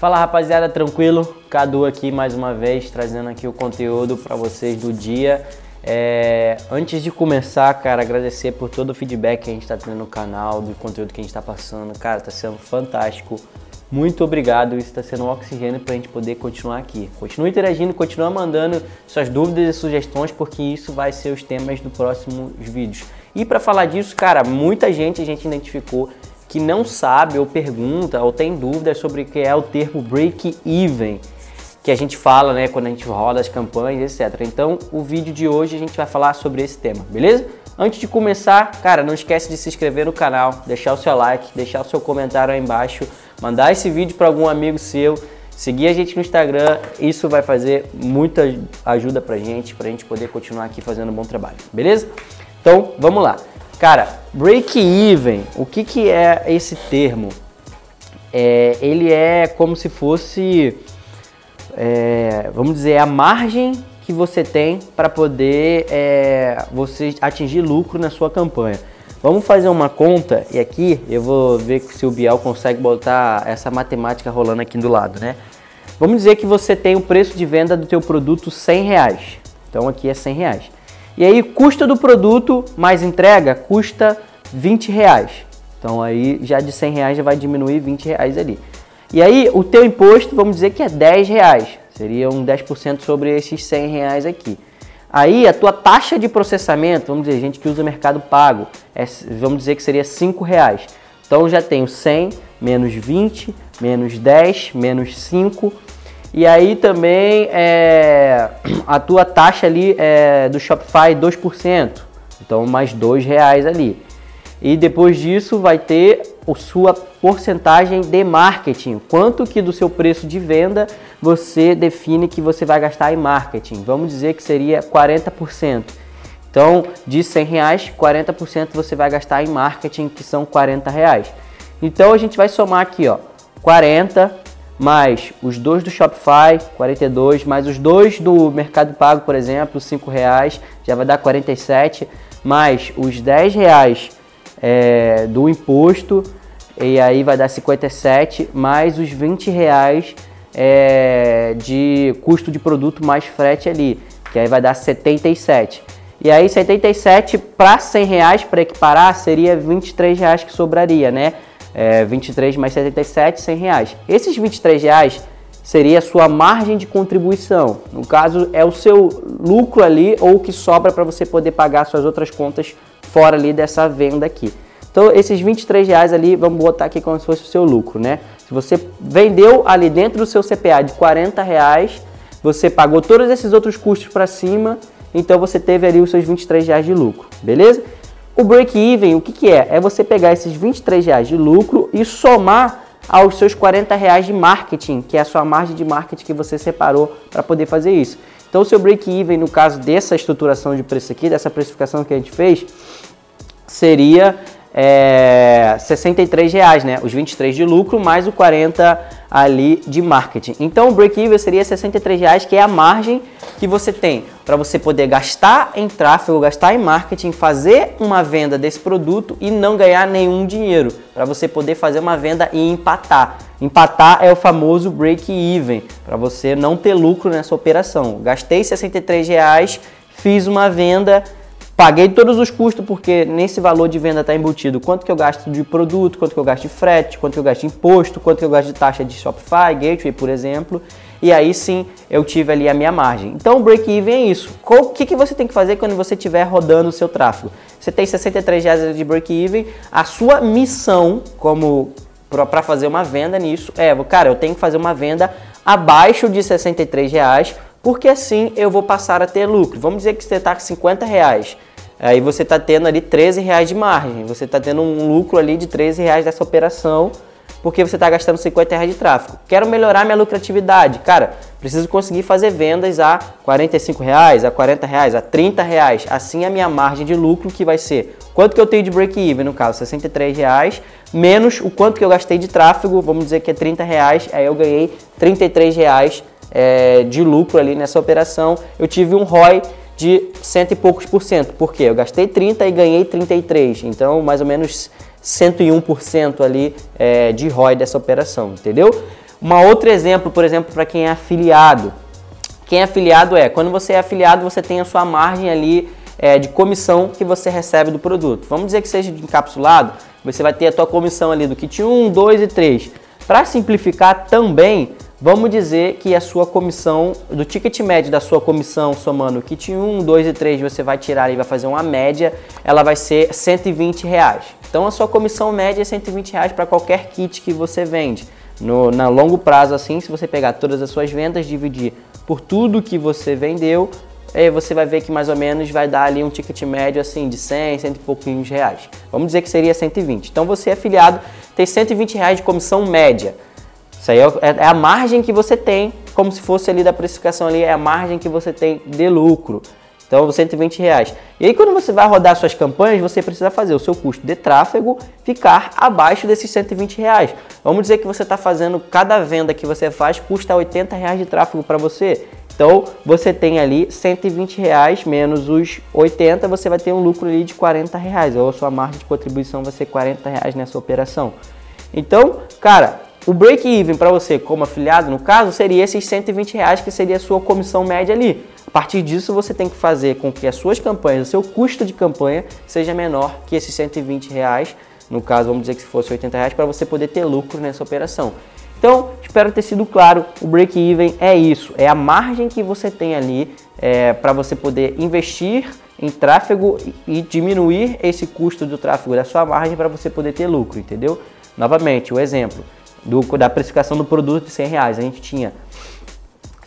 Fala rapaziada, tranquilo? Cadu aqui mais uma vez trazendo aqui o conteúdo para vocês do dia. É, antes de começar, cara, agradecer por todo o feedback que a gente está tendo no canal, do conteúdo que a gente está passando. Cara, está sendo fantástico. Muito obrigado, isso está sendo um oxigênio para a gente poder continuar aqui. Continue interagindo, continue mandando suas dúvidas e sugestões, porque isso vai ser os temas do próximos vídeos. E para falar disso, cara, muita gente a gente identificou que não sabe ou pergunta ou tem dúvidas sobre o que é o termo break-even, que a gente fala né, quando a gente roda as campanhas, etc. Então, o vídeo de hoje a gente vai falar sobre esse tema, beleza? Antes de começar, cara, não esquece de se inscrever no canal, deixar o seu like, deixar o seu comentário aí embaixo, mandar esse vídeo para algum amigo seu, seguir a gente no Instagram, isso vai fazer muita ajuda pra gente, pra gente poder continuar aqui fazendo um bom trabalho, beleza? Então, vamos lá. Cara, break-even, o que, que é esse termo? É, ele é como se fosse, é, vamos dizer, a margem que você tem para poder é, você atingir lucro na sua campanha. Vamos fazer uma conta e aqui eu vou ver se o Bial consegue botar essa matemática rolando aqui do lado, né? Vamos dizer que você tem o preço de venda do teu produto 100 reais. Então aqui é 100 reais. E aí, custo do produto mais entrega custa 20 reais. Então aí já de 100 reais já vai diminuir 20 reais ali. E aí o teu imposto, vamos dizer que é 10 reais. Seria um 10% sobre esses 100 reais aqui. Aí a tua taxa de processamento, vamos dizer, gente que usa mercado pago, é, vamos dizer que seria 5 reais. Então já tenho 100 menos 20, menos 10, menos 5, e aí também é, a tua taxa ali é, do Shopify 2%, então mais dois reais ali. E depois disso vai ter a sua porcentagem de marketing. Quanto que do seu preço de venda você define que você vai gastar em marketing? Vamos dizer que seria 40%. Então, de 100 reais, 40% você vai gastar em marketing, que são 40 reais. Então, a gente vai somar aqui, ó, 40 mais os dois do Shopify, 42, mais os dois do Mercado Pago, por exemplo, 5 reais, já vai dar 47, mais os 10 reais é, do imposto, e aí vai dar 57, mais os 20 reais é, de custo de produto mais frete ali, que aí vai dar 77. E aí 77 para 100 reais para equiparar seria 23 reais que sobraria, né? É, 23 mais 77, 100 reais. Esses 23 reais seria a sua margem de contribuição. No caso, é o seu lucro ali ou o que sobra para você poder pagar suas outras contas fora ali dessa venda aqui. Então, esses 23 reais ali, vamos botar aqui como se fosse o seu lucro, né? Se você vendeu ali dentro do seu CPA de 40 reais, você pagou todos esses outros custos para cima, então você teve ali os seus 23 reais de lucro, beleza? O break-even, o que, que é? É você pegar esses 23 reais de lucro e somar aos seus 40 reais de marketing, que é a sua margem de marketing que você separou para poder fazer isso. Então, o seu break-even, no caso dessa estruturação de preço aqui, dessa precificação que a gente fez, seria é, 63 reais, né? Os 23 de lucro mais o 40 ali de marketing. Então o break-even seria 63 reais, que é a margem que você tem para você poder gastar em tráfego, gastar em marketing, fazer uma venda desse produto e não ganhar nenhum dinheiro, para você poder fazer uma venda e empatar. Empatar é o famoso break-even, para você não ter lucro nessa operação. Gastei 63 reais, fiz uma venda Paguei todos os custos porque nesse valor de venda está embutido quanto que eu gasto de produto, quanto que eu gasto de frete, quanto que eu gasto de imposto, quanto que eu gasto de taxa de Shopify, Gateway, por exemplo. E aí sim eu tive ali a minha margem. Então o break-even é isso. O que, que você tem que fazer quando você estiver rodando o seu tráfego? Você tem 63 reais de break-even. A sua missão como para fazer uma venda nisso é, cara, eu tenho que fazer uma venda abaixo de 63 reais porque assim eu vou passar a ter lucro. Vamos dizer que você está com 50 reais. Aí você está tendo ali 13 reais de margem, você está tendo um lucro ali de 13 reais dessa operação, porque você está gastando 50 reais de tráfego. Quero melhorar minha lucratividade, cara, preciso conseguir fazer vendas a 45 reais, a 40 reais, a 30 reais. Assim a minha margem de lucro que vai ser quanto que eu tenho de break-even, no caso 63 reais, menos o quanto que eu gastei de tráfego, vamos dizer que é 30 reais, aí eu ganhei 33 reais é, de lucro ali nessa operação. Eu tive um ROI de cento e poucos por cento. Por quê? Eu gastei 30 e ganhei 33. Então, mais ou menos 101% ali é, de ROI dessa operação, entendeu? Um outro exemplo, por exemplo, para quem é afiliado. Quem é afiliado é, quando você é afiliado, você tem a sua margem ali é, de comissão que você recebe do produto. Vamos dizer que seja de encapsulado, você vai ter a tua comissão ali do kit 1, 2 e 3. Para simplificar também, vamos dizer que a sua comissão, do ticket médio da sua comissão, somando kit 1, 2 e 3, você vai tirar e vai fazer uma média, ela vai ser 120 reais. Então a sua comissão média é 120 reais para qualquer kit que você vende. No na longo prazo, assim, se você pegar todas as suas vendas, dividir por tudo que você vendeu, aí você vai ver que mais ou menos vai dar ali um ticket médio assim de 100, 100 e pouquinhos reais. Vamos dizer que seria 120. Então você é afiliado, tem 120 reais de comissão média. Isso aí é, é, é a margem que você tem, como se fosse ali da precificação ali, é a margem que você tem de lucro. Então, 120 reais. E aí, quando você vai rodar suas campanhas, você precisa fazer o seu custo de tráfego ficar abaixo desses 120 reais. Vamos dizer que você está fazendo, cada venda que você faz custa 80 reais de tráfego para você. Então, você tem ali 120 reais menos os 80, você vai ter um lucro ali de 40 reais. Ou a sua margem de contribuição vai ser 40 reais nessa operação. Então, cara, o break-even para você como afiliado, no caso, seria esses 120 reais que seria a sua comissão média ali. A partir disso, você tem que fazer com que as suas campanhas, o seu custo de campanha, seja menor que esses 120 reais. No caso, vamos dizer que se fosse 80 reais, para você poder ter lucro nessa operação. Então, espero ter sido claro. O break-even é isso, é a margem que você tem ali é, para você poder investir em tráfego e diminuir esse custo do tráfego da sua margem para você poder ter lucro, entendeu? Novamente, o exemplo do, da precificação do produto de 100 reais. A gente tinha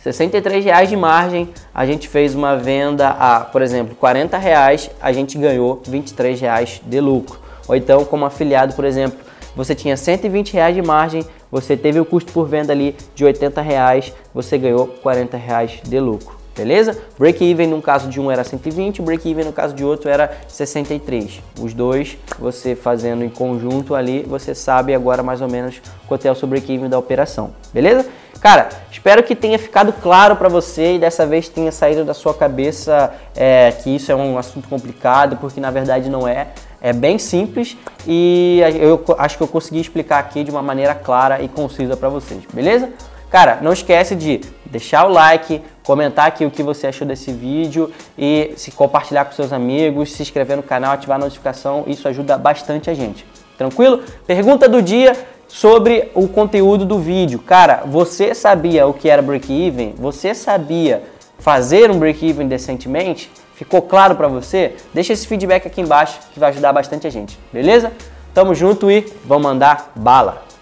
63 reais de margem, a gente fez uma venda a, por exemplo, 40 reais, a gente ganhou 23 reais de lucro. Ou então, como afiliado, por exemplo, você tinha 120 reais de margem, você teve o custo por venda ali de 80 reais, você ganhou 40 reais de lucro. Beleza? Break-even no caso de um era 120, break-even no caso de outro era 63. Os dois, você fazendo em conjunto ali, você sabe agora mais ou menos quanto é o seu break-even da operação. Beleza? Cara, espero que tenha ficado claro para você e dessa vez tenha saído da sua cabeça é, que isso é um assunto complicado, porque na verdade não é. É bem simples e eu acho que eu consegui explicar aqui de uma maneira clara e concisa para vocês, beleza? Cara, não esquece de deixar o like, comentar aqui o que você achou desse vídeo e se compartilhar com seus amigos, se inscrever no canal, ativar a notificação, isso ajuda bastante a gente. Tranquilo? Pergunta do dia sobre o conteúdo do vídeo. Cara, você sabia o que era break-even? Você sabia fazer um break-even decentemente? Ficou claro para você? Deixa esse feedback aqui embaixo que vai ajudar bastante a gente, beleza? Tamo junto e vamos mandar bala!